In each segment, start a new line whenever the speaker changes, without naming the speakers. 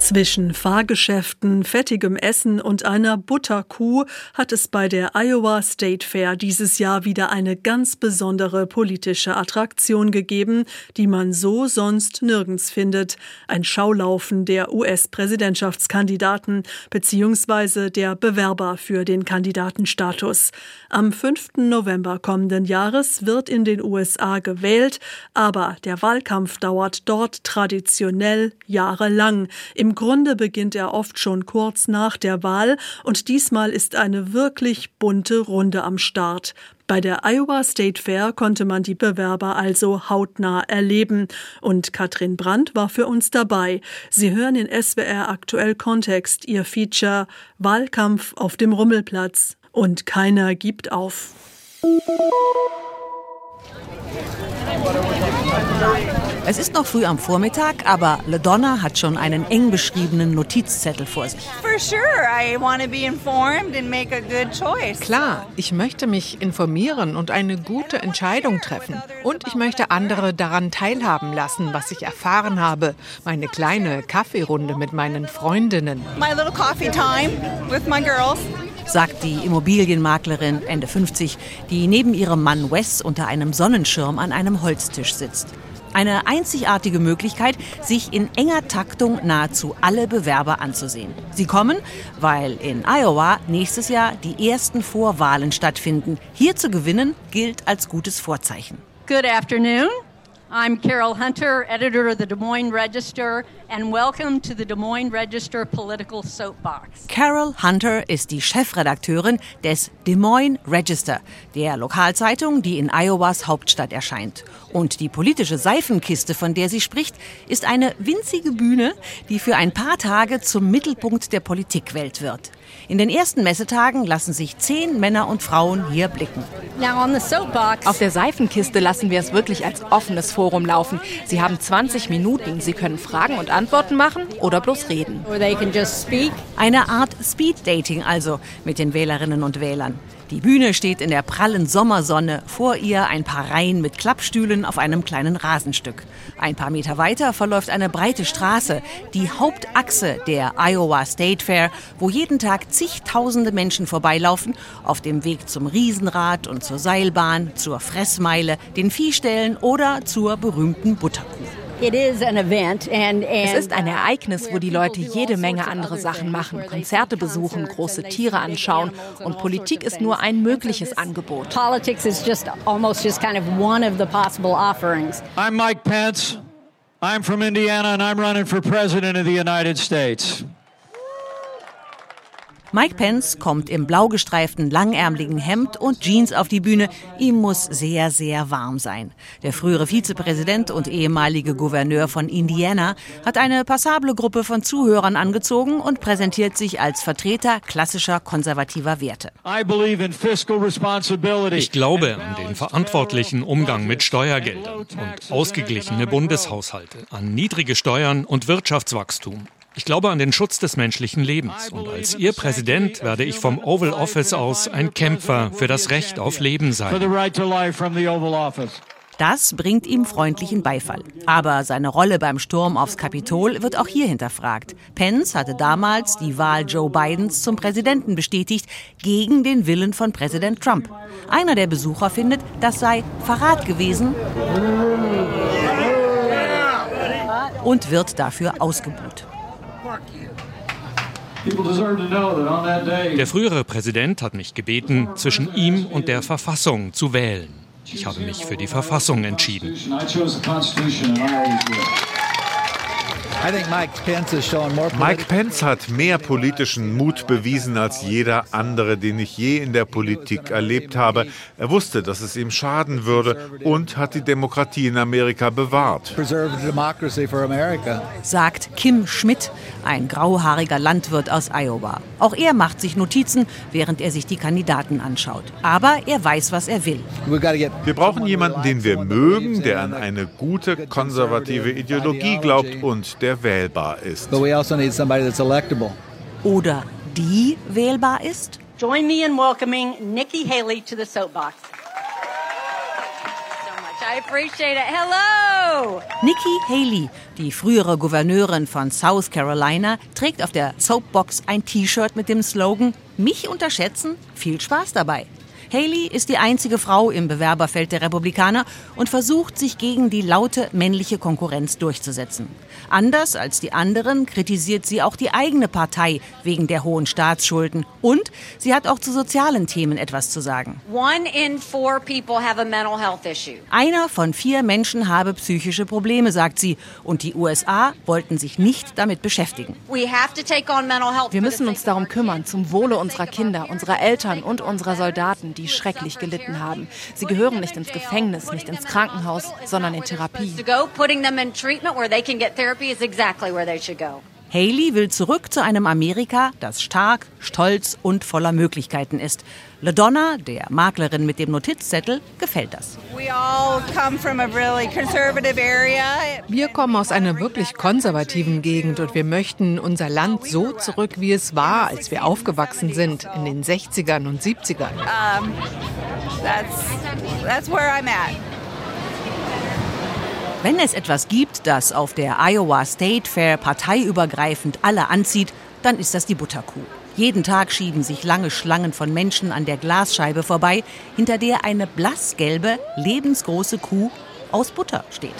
Zwischen Fahrgeschäften, fettigem Essen und einer Butterkuh hat es bei der Iowa State Fair dieses Jahr wieder eine ganz besondere politische Attraktion gegeben, die man so sonst nirgends findet. Ein Schaulaufen der US-Präsidentschaftskandidaten bzw. der Bewerber für den Kandidatenstatus. Am 5. November kommenden Jahres wird in den USA gewählt, aber der Wahlkampf dauert dort traditionell jahrelang. Im im Grunde beginnt er oft schon kurz nach der Wahl und diesmal ist eine wirklich bunte Runde am Start. Bei der Iowa State Fair konnte man die Bewerber also hautnah erleben. Und Katrin Brandt war für uns dabei. Sie hören in SWR aktuell Kontext ihr Feature Wahlkampf auf dem Rummelplatz. Und keiner gibt auf.
Es ist noch früh am Vormittag, aber LaDonna hat schon einen eng beschriebenen Notizzettel vor sich.
Klar, ich möchte mich informieren und eine gute Entscheidung treffen. Und ich möchte andere daran teilhaben lassen, was ich erfahren habe. Meine kleine Kaffeerunde mit meinen Freundinnen. My little coffee time with
my girls sagt die Immobilienmaklerin Ende 50, die neben ihrem Mann Wes unter einem Sonnenschirm an einem Holztisch sitzt. Eine einzigartige Möglichkeit, sich in enger Taktung nahezu alle Bewerber anzusehen. Sie kommen, weil in Iowa nächstes Jahr die ersten Vorwahlen stattfinden. Hier zu gewinnen gilt als gutes Vorzeichen.
Good afternoon. I'm Carol Hunter, editor of the Des Moines Register, and welcome to the Des Moines Register Political Soapbox.
Carol Hunter ist die Chefredakteurin des Des Moines Register, der Lokalzeitung, die in Iowas Hauptstadt erscheint. Und die politische Seifenkiste, von der sie spricht, ist eine winzige Bühne, die für ein paar Tage zum Mittelpunkt der Politikwelt wird. In den ersten Messetagen lassen sich zehn Männer und Frauen hier blicken.
Auf der Seifenkiste lassen wir es wirklich als offenes Forum laufen. Sie haben 20 Minuten. Sie können Fragen und Antworten machen oder bloß reden.
Eine Art Speed-Dating also mit den Wählerinnen und Wählern. Die Bühne steht in der prallen Sommersonne, vor ihr ein paar Reihen mit Klappstühlen auf einem kleinen Rasenstück. Ein paar Meter weiter verläuft eine breite Straße, die Hauptachse der Iowa State Fair, wo jeden Tag zigtausende Menschen vorbeilaufen, auf dem Weg zum Riesenrad und zur Seilbahn, zur Fressmeile, den Viehställen oder zur berühmten Butterkuh.
Es ist ein Ereignis, wo die Leute jede Menge andere Sachen machen, Konzerte besuchen, große Tiere anschauen und Politik ist nur ein mögliches Angebot. Politics is just almost just kind of one of the possible offerings.
I'm Mike Pence. I'm from Indiana and I'm running for president of the United States.
Mike Pence kommt im blau gestreiften langärmeligen Hemd und Jeans auf die Bühne. Ihm muss sehr, sehr warm sein. Der frühere Vizepräsident und ehemalige Gouverneur von Indiana hat eine passable Gruppe von Zuhörern angezogen und präsentiert sich als Vertreter klassischer konservativer Werte.
Ich glaube an den verantwortlichen Umgang mit Steuergeldern und ausgeglichene Bundeshaushalte, an niedrige Steuern und Wirtschaftswachstum. Ich glaube an den Schutz des menschlichen Lebens und als Ihr Präsident werde ich vom Oval Office aus ein Kämpfer für das Recht auf Leben sein.
Das bringt ihm freundlichen Beifall. Aber seine Rolle beim Sturm aufs Kapitol wird auch hier hinterfragt. Pence hatte damals die Wahl Joe Bidens zum Präsidenten bestätigt, gegen den Willen von Präsident Trump. Einer der Besucher findet, das sei Verrat gewesen und wird dafür ausgebuht.
Der frühere Präsident hat mich gebeten, zwischen ihm und der Verfassung zu wählen. Ich habe mich für die Verfassung entschieden.
Mike Pence hat mehr politischen Mut bewiesen als jeder andere, den ich je in der Politik erlebt habe. Er wusste, dass es ihm schaden würde und hat die Demokratie in Amerika bewahrt.
Sagt Kim Schmidt, ein grauhaariger Landwirt aus Iowa. Auch er macht sich Notizen, während er sich die Kandidaten anschaut. Aber er weiß, was er will.
Wir brauchen jemanden, den wir mögen, der an eine gute konservative Ideologie glaubt und der der wählbar ist.
Also Oder die wählbar ist?
Join me in welcoming Nikki Haley to the soapbox.
I appreciate it. Hello! Nikki Haley, die frühere Gouverneurin von South Carolina, trägt auf der Soapbox ein T-Shirt mit dem Slogan Mich unterschätzen? Viel Spaß dabei. Haley ist die einzige Frau im Bewerberfeld der Republikaner und versucht, sich gegen die laute männliche Konkurrenz durchzusetzen. Anders als die anderen kritisiert sie auch die eigene Partei wegen der hohen Staatsschulden und sie hat auch zu sozialen Themen etwas zu sagen. Einer von vier Menschen habe psychische Probleme, sagt sie, und die USA wollten sich nicht damit beschäftigen.
Wir müssen uns darum kümmern, zum Wohle unserer Kinder, unserer Eltern und unserer Soldaten, die schrecklich gelitten haben. Sie gehören nicht ins Gefängnis, nicht ins Krankenhaus, sondern in Therapie.
Haley will zurück zu einem Amerika, das stark, stolz und voller Möglichkeiten ist. LaDonna, der Maklerin mit dem Notizzettel, gefällt das.
Wir kommen aus einer wirklich konservativen Gegend und wir möchten unser Land so zurück, wie es war, als wir aufgewachsen sind, in den 60ern und 70ern. Um, that's, that's where I'm
at. Wenn es etwas gibt, das auf der Iowa State Fair parteiübergreifend alle anzieht, dann ist das die Butterkuh. Jeden Tag schieben sich lange Schlangen von Menschen an der Glasscheibe vorbei, hinter der eine blassgelbe, lebensgroße Kuh aus Butter steht.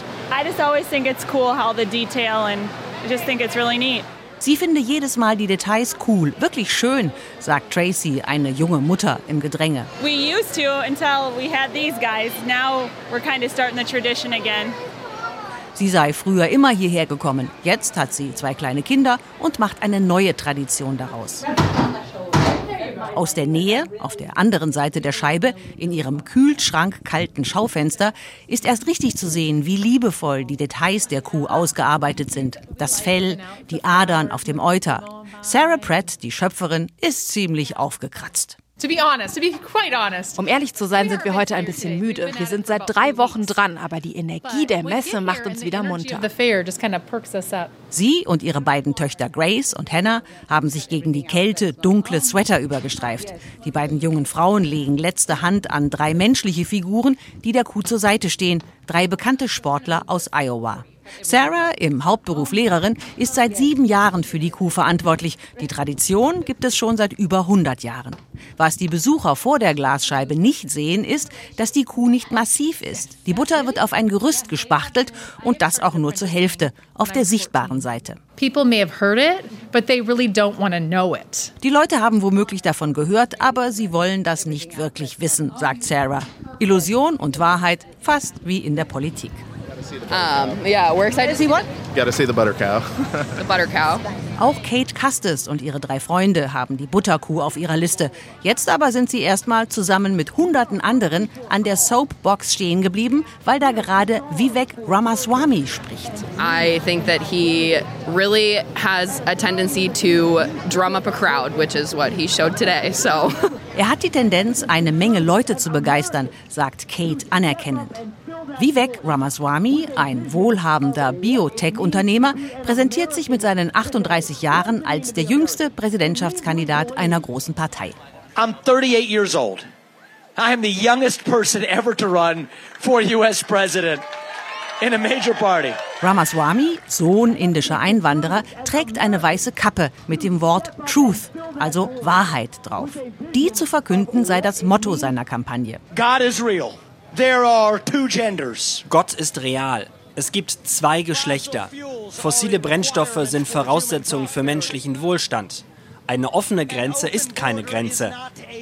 Sie finde jedes Mal die Details cool, wirklich schön, sagt Tracy, eine junge Mutter im Gedränge. We used to until we had these guys. Now we're kind of starting the tradition again. Sie sei früher immer hierher gekommen. Jetzt hat sie zwei kleine Kinder und macht eine neue Tradition daraus. Aus der Nähe, auf der anderen Seite der Scheibe, in ihrem kühlschrankkalten Schaufenster, ist erst richtig zu sehen, wie liebevoll die Details der Kuh ausgearbeitet sind. Das Fell, die Adern auf dem Euter. Sarah Pratt, die Schöpferin, ist ziemlich aufgekratzt.
Um ehrlich zu sein, sind wir heute ein bisschen müde. Wir sind seit drei Wochen dran, aber die Energie der Messe macht uns wieder munter.
Sie und ihre beiden Töchter Grace und Hannah haben sich gegen die Kälte dunkle Sweater übergestreift. Die beiden jungen Frauen legen letzte Hand an drei menschliche Figuren, die der Kuh zur Seite stehen, drei bekannte Sportler aus Iowa. Sarah, im Hauptberuf Lehrerin, ist seit sieben Jahren für die Kuh verantwortlich. Die Tradition gibt es schon seit über 100 Jahren. Was die Besucher vor der Glasscheibe nicht sehen, ist, dass die Kuh nicht massiv ist. Die Butter wird auf ein Gerüst gespachtelt und das auch nur zur Hälfte, auf der sichtbaren Seite. Die Leute haben womöglich davon gehört, aber sie wollen das nicht wirklich wissen, sagt Sarah. Illusion und Wahrheit fast wie in der Politik. Um, yeah, we're excited to see what? Gotta see the butter cow. the butter cow. Auch Kate Custis und ihre drei Freunde haben die Butterkuh auf ihrer Liste. Jetzt aber sind sie erstmal zusammen mit hunderten anderen an der Soapbox stehen geblieben, weil da gerade Vivek Ramaswamy spricht.
I think that he really has a tendency to drum up a crowd, which is what he showed today. So.
Er hat die Tendenz, eine Menge Leute zu begeistern, sagt Kate anerkennend. Vivek Ramaswamy, ein wohlhabender Biotech-Unternehmer, präsentiert sich mit seinen 38 Jahren als der jüngste Präsidentschaftskandidat einer großen Partei. I'm 38 years old. I am the youngest person ever to run for US president in a major party. Ramaswamy, Sohn indischer Einwanderer, trägt eine weiße Kappe mit dem Wort Truth, also Wahrheit drauf. Die zu verkünden sei das Motto seiner Kampagne.
God is real. There are two genders.
Gott ist real. Es gibt zwei Geschlechter. Fossile Brennstoffe sind Voraussetzung für menschlichen Wohlstand. Eine offene Grenze ist keine Grenze.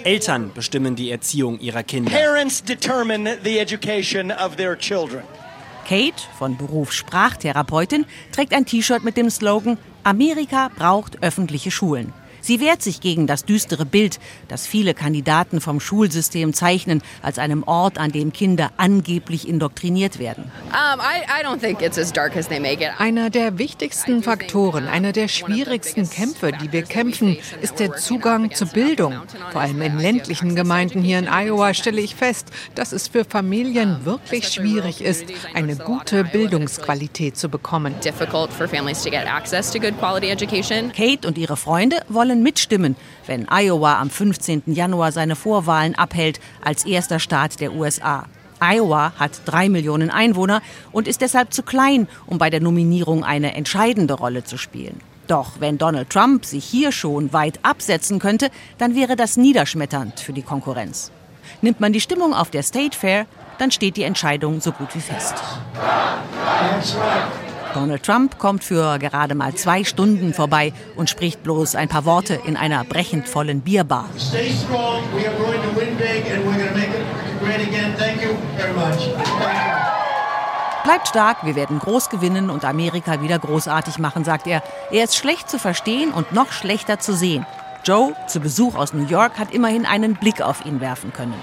Eltern bestimmen die Erziehung ihrer Kinder. Parents determine the education
of their children. Kate, von Beruf Sprachtherapeutin, trägt ein T-Shirt mit dem Slogan Amerika braucht öffentliche Schulen. Sie wehrt sich gegen das düstere Bild, das viele Kandidaten vom Schulsystem zeichnen, als einem Ort, an dem Kinder angeblich indoktriniert werden.
Einer der wichtigsten Faktoren, einer der schwierigsten Kämpfe, die wir kämpfen, ist der Zugang zur Bildung. Vor allem in ländlichen Gemeinden hier in Iowa stelle ich fest, dass es für Familien wirklich schwierig ist, eine gute Bildungsqualität zu bekommen.
Kate und ihre Freunde wollen können mitstimmen, wenn Iowa am 15. Januar seine Vorwahlen abhält als erster Staat der USA. Iowa hat drei Millionen Einwohner und ist deshalb zu klein, um bei der Nominierung eine entscheidende Rolle zu spielen. Doch wenn Donald Trump sich hier schon weit absetzen könnte, dann wäre das niederschmetternd für die Konkurrenz. Nimmt man die Stimmung auf der State Fair, dann steht die Entscheidung so gut wie fest. Donald Trump kommt für gerade mal zwei Stunden vorbei und spricht bloß ein paar Worte in einer brechend vollen Bierbar. Bleibt stark, wir werden groß gewinnen und Amerika wieder großartig machen, sagt er. Er ist schlecht zu verstehen und noch schlechter zu sehen. Joe, zu Besuch aus New York, hat immerhin einen Blick auf ihn werfen können.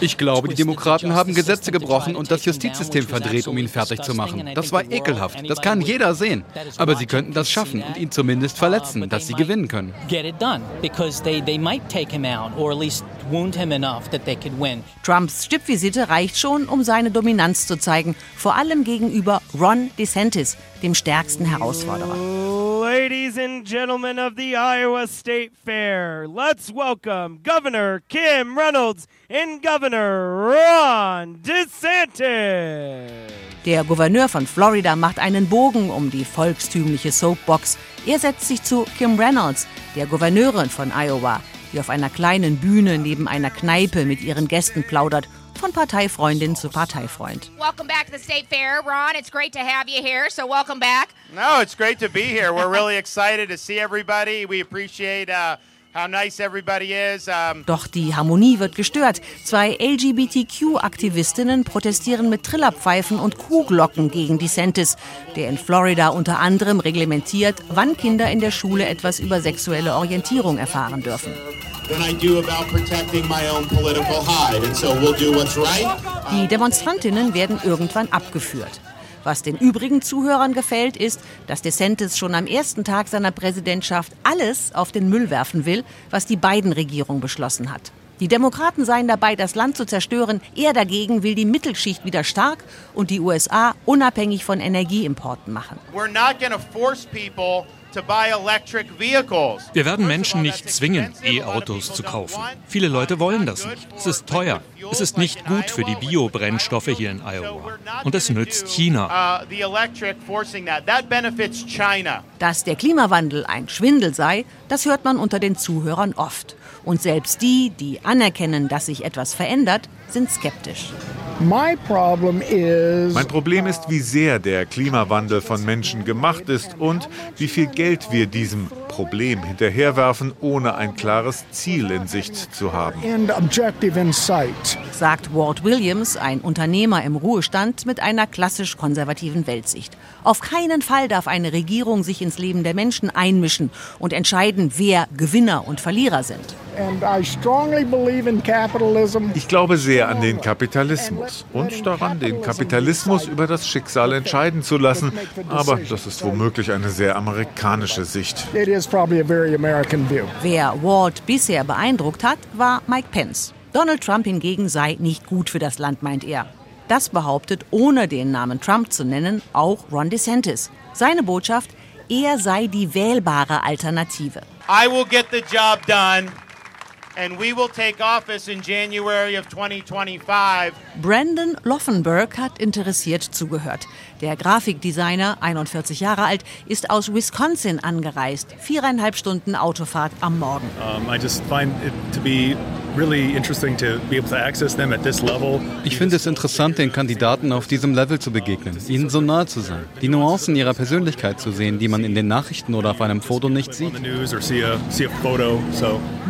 Ich glaube, die Demokraten haben Gesetze gebrochen und das Justizsystem verdreht, um ihn fertig zu machen. Das war ekelhaft. Das kann jeder sehen. Aber sie könnten das schaffen und ihn zumindest verletzen, dass sie gewinnen können.
Trumps Stippvisite reicht schon, um seine Dominanz zu zeigen, vor allem gegenüber Ron DeSantis, dem stärksten Herausforderer.
Ladies and gentlemen of the Iowa State Fair, let's welcome Governor Kim Reynolds and Governor Ron DeSantis.
Der Gouverneur von Florida macht einen Bogen um die volkstümliche Soapbox. Er setzt sich zu Kim Reynolds, der Gouverneurin von Iowa, die auf einer kleinen Bühne neben einer Kneipe mit ihren Gästen plaudert von Parteifreundin zu Parteifreund.
Welcome back to the State Fair, Ron. It's great to have you here, so welcome back.
No, it's great to be here. We're really excited to see everybody. We appreciate uh, how nice everybody is. Um
Doch die Harmonie wird gestört. Zwei LGBTQ-Aktivistinnen protestieren mit Trillerpfeifen und Kuhglocken gegen DeSantis, der in Florida unter anderem reglementiert, wann Kinder in der Schule etwas über sexuelle Orientierung erfahren dürfen. Die Demonstrantinnen werden irgendwann abgeführt. Was den übrigen Zuhörern gefällt, ist, dass DeSantis schon am ersten Tag seiner Präsidentschaft alles auf den Müll werfen will, was die Biden-Regierung beschlossen hat. Die Demokraten seien dabei, das Land zu zerstören. Er dagegen will die Mittelschicht wieder stark und die USA unabhängig von Energieimporten machen.
We're not force people
wir werden Menschen nicht zwingen, E-Autos zu kaufen. Viele Leute wollen das nicht. Es ist teuer. Es ist nicht gut für die Biobrennstoffe hier in Iowa. Und es nützt China.
Uh,
Dass der Klimawandel ein Schwindel sei, das hört man unter den Zuhörern oft. Und selbst die, die anerkennen, dass sich etwas verändert, sind skeptisch.
Mein Problem ist, wie sehr der Klimawandel von Menschen gemacht ist und wie viel Geld wir diesem Problem hinterherwerfen, ohne ein klares Ziel in Sicht zu haben.
Sagt Walt Williams, ein Unternehmer im Ruhestand mit einer klassisch konservativen Weltsicht. Auf keinen Fall darf eine Regierung sich ins Leben der Menschen einmischen und entscheiden, wer Gewinner und Verlierer sind.
Ich glaube sehr an den Kapitalismus und daran, den Kapitalismus über das Schicksal entscheiden zu lassen. Aber das ist womöglich eine sehr amerikanische Sicht.
Wer Walt bisher beeindruckt hat, war Mike Pence. Donald Trump hingegen sei nicht gut für das Land, meint er. Das behauptet, ohne den Namen Trump zu nennen, auch Ron DeSantis. Seine Botschaft, er sei die wählbare Alternative.
I will get the job done and we will take office in January of 2025.
Brandon Loffenberg hat interessiert zugehört. Der Grafikdesigner, 41 Jahre alt, ist aus Wisconsin angereist. Viereinhalb Stunden Autofahrt am Morgen.
Um,
ich finde es interessant, den Kandidaten auf diesem Level zu begegnen, ihnen so nahe zu sein, die Nuancen ihrer Persönlichkeit zu sehen, die man in den Nachrichten oder auf einem Foto nicht sieht.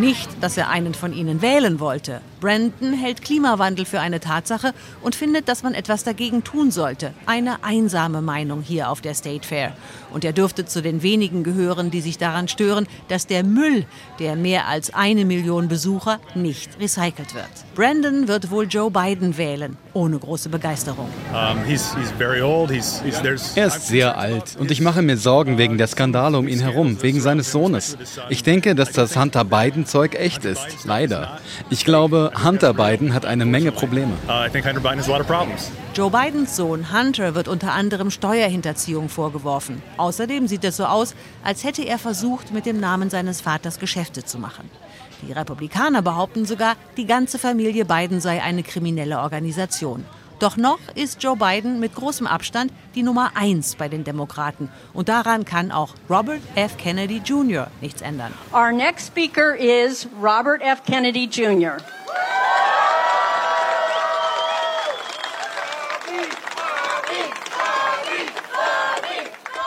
Nicht, dass er einen von ihnen wählen wollte. Brandon hält Klimawandel für eine Tatsache und findet, dass man etwas dagegen tun sollte. Eine einsame Meinung hier auf der State Fair. Und er dürfte zu den wenigen gehören, die sich daran stören, dass der Müll der mehr als eine Million Besucher nicht recycelt wird. Brandon wird wohl Joe Biden wählen, ohne große Begeisterung.
er ist sehr alt und ich mache mir Sorgen wegen der Skandale um ihn herum, wegen seines Sohnes. Ich denke, dass das Hunter Biden-Zeug echt ist. Leider. Ich glaube, Hunter Biden hat eine Menge Probleme.
Uh,
Joe Bidens Sohn Hunter wird unter anderem Steuerhinterziehung vorgeworfen. Außerdem sieht es so aus, als hätte er versucht, mit dem Namen seines Vaters Geschäfte zu machen. Die Republikaner behaupten sogar, die ganze Familie Biden sei eine kriminelle Organisation. Doch noch ist Joe Biden mit großem Abstand die Nummer eins bei den Demokraten. Und daran kann auch Robert F. Kennedy Jr. nichts ändern.
Our next speaker is Robert F. Kennedy Jr.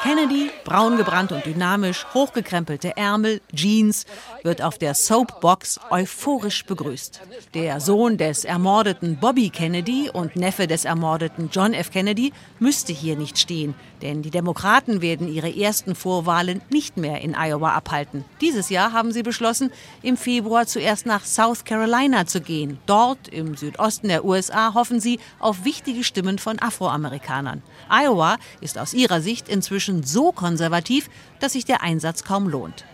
Kennedy, braun gebrannt und dynamisch, hochgekrempelte Ärmel, Jeans, wird auf der Soapbox euphorisch begrüßt. Der Sohn des ermordeten Bobby Kennedy und Neffe des ermordeten John F. Kennedy müsste hier nicht stehen, denn die Demokraten werden ihre ersten Vorwahlen nicht mehr in Iowa abhalten. Dieses Jahr haben sie beschlossen, im Februar zuerst nach South Carolina zu gehen. Dort, im Südosten der USA, hoffen sie auf wichtige Stimmen von Afroamerikanern. Iowa ist aus ihrer Sicht inzwischen so konservativ, dass sich der Einsatz kaum lohnt.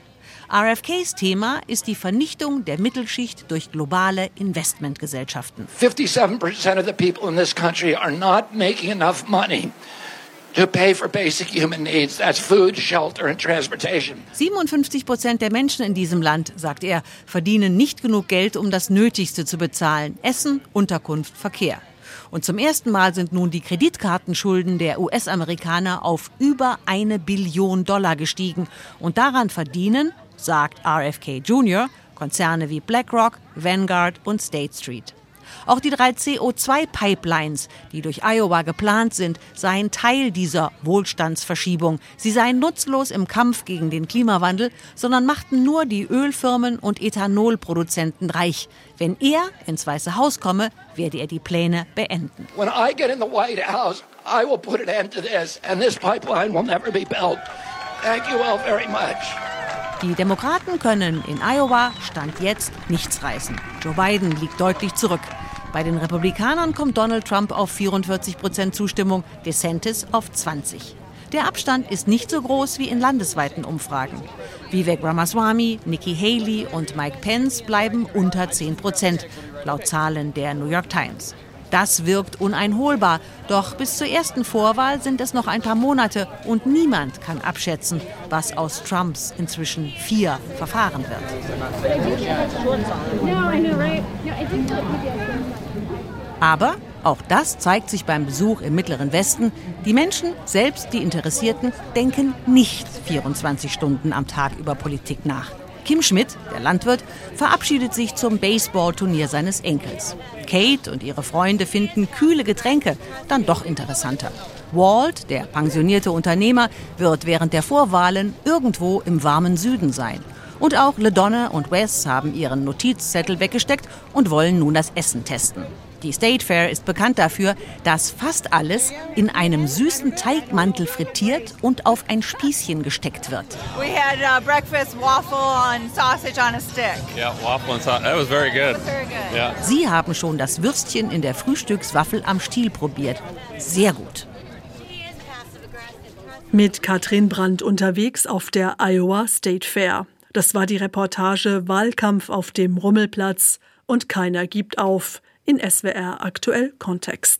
RFKs Thema ist die Vernichtung der Mittelschicht durch globale Investmentgesellschaften.
57% of the people in this country are not making enough money to pay for basic human needs. That's food, shelter and transportation.
57 Prozent der Menschen in diesem Land, sagt er, verdienen nicht genug Geld, um das Nötigste zu bezahlen. Essen, Unterkunft, Verkehr. Und zum ersten Mal sind nun die Kreditkartenschulden der US-Amerikaner auf über eine Billion Dollar gestiegen. Und daran verdienen, sagt RFK Jr., Konzerne wie BlackRock, Vanguard und State Street. Auch die drei CO2-Pipelines, die durch Iowa geplant sind, seien Teil dieser Wohlstandsverschiebung. Sie seien nutzlos im Kampf gegen den Klimawandel, sondern machten nur die Ölfirmen und Ethanolproduzenten reich. Wenn er ins Weiße Haus komme, werde er die Pläne beenden.
When I get in the White House, I will put an end to this and this pipeline will never be built. Thank you all very much.
Die Demokraten können in Iowa Stand jetzt nichts reißen. Joe Biden liegt deutlich zurück. Bei den Republikanern kommt Donald Trump auf 44 Prozent Zustimmung, DeSantis auf 20. Der Abstand ist nicht so groß wie in landesweiten Umfragen. Vivek Ramaswamy, Nikki Haley und Mike Pence bleiben unter 10 Prozent, laut Zahlen der New York Times. Das wirkt uneinholbar. Doch bis zur ersten Vorwahl sind es noch ein paar Monate und niemand kann abschätzen, was aus Trumps inzwischen vier Verfahren wird. Aber auch das zeigt sich beim Besuch im Mittleren Westen. Die Menschen, selbst die Interessierten, denken nicht 24 Stunden am Tag über Politik nach. Kim Schmidt, der Landwirt, verabschiedet sich zum Baseballturnier seines Enkels. Kate und ihre Freunde finden kühle Getränke dann doch interessanter. Walt, der pensionierte Unternehmer, wird während der Vorwahlen irgendwo im warmen Süden sein. Und auch LeDonna und Wes haben ihren Notizzettel weggesteckt und wollen nun das Essen testen. Die State Fair ist bekannt dafür, dass fast alles in einem süßen Teigmantel frittiert und auf ein Spießchen gesteckt wird.
We had uh, breakfast waffle on sausage on a stick.
Yeah, waffle and sausage. That was very good.
Was very good.
Yeah.
Sie haben schon das Würstchen in der Frühstückswaffel am Stiel probiert. Sehr gut.
Mit Katrin Brandt unterwegs auf der Iowa State Fair. Das war die Reportage Wahlkampf auf dem Rummelplatz und keiner gibt auf in SWR aktuell Kontext.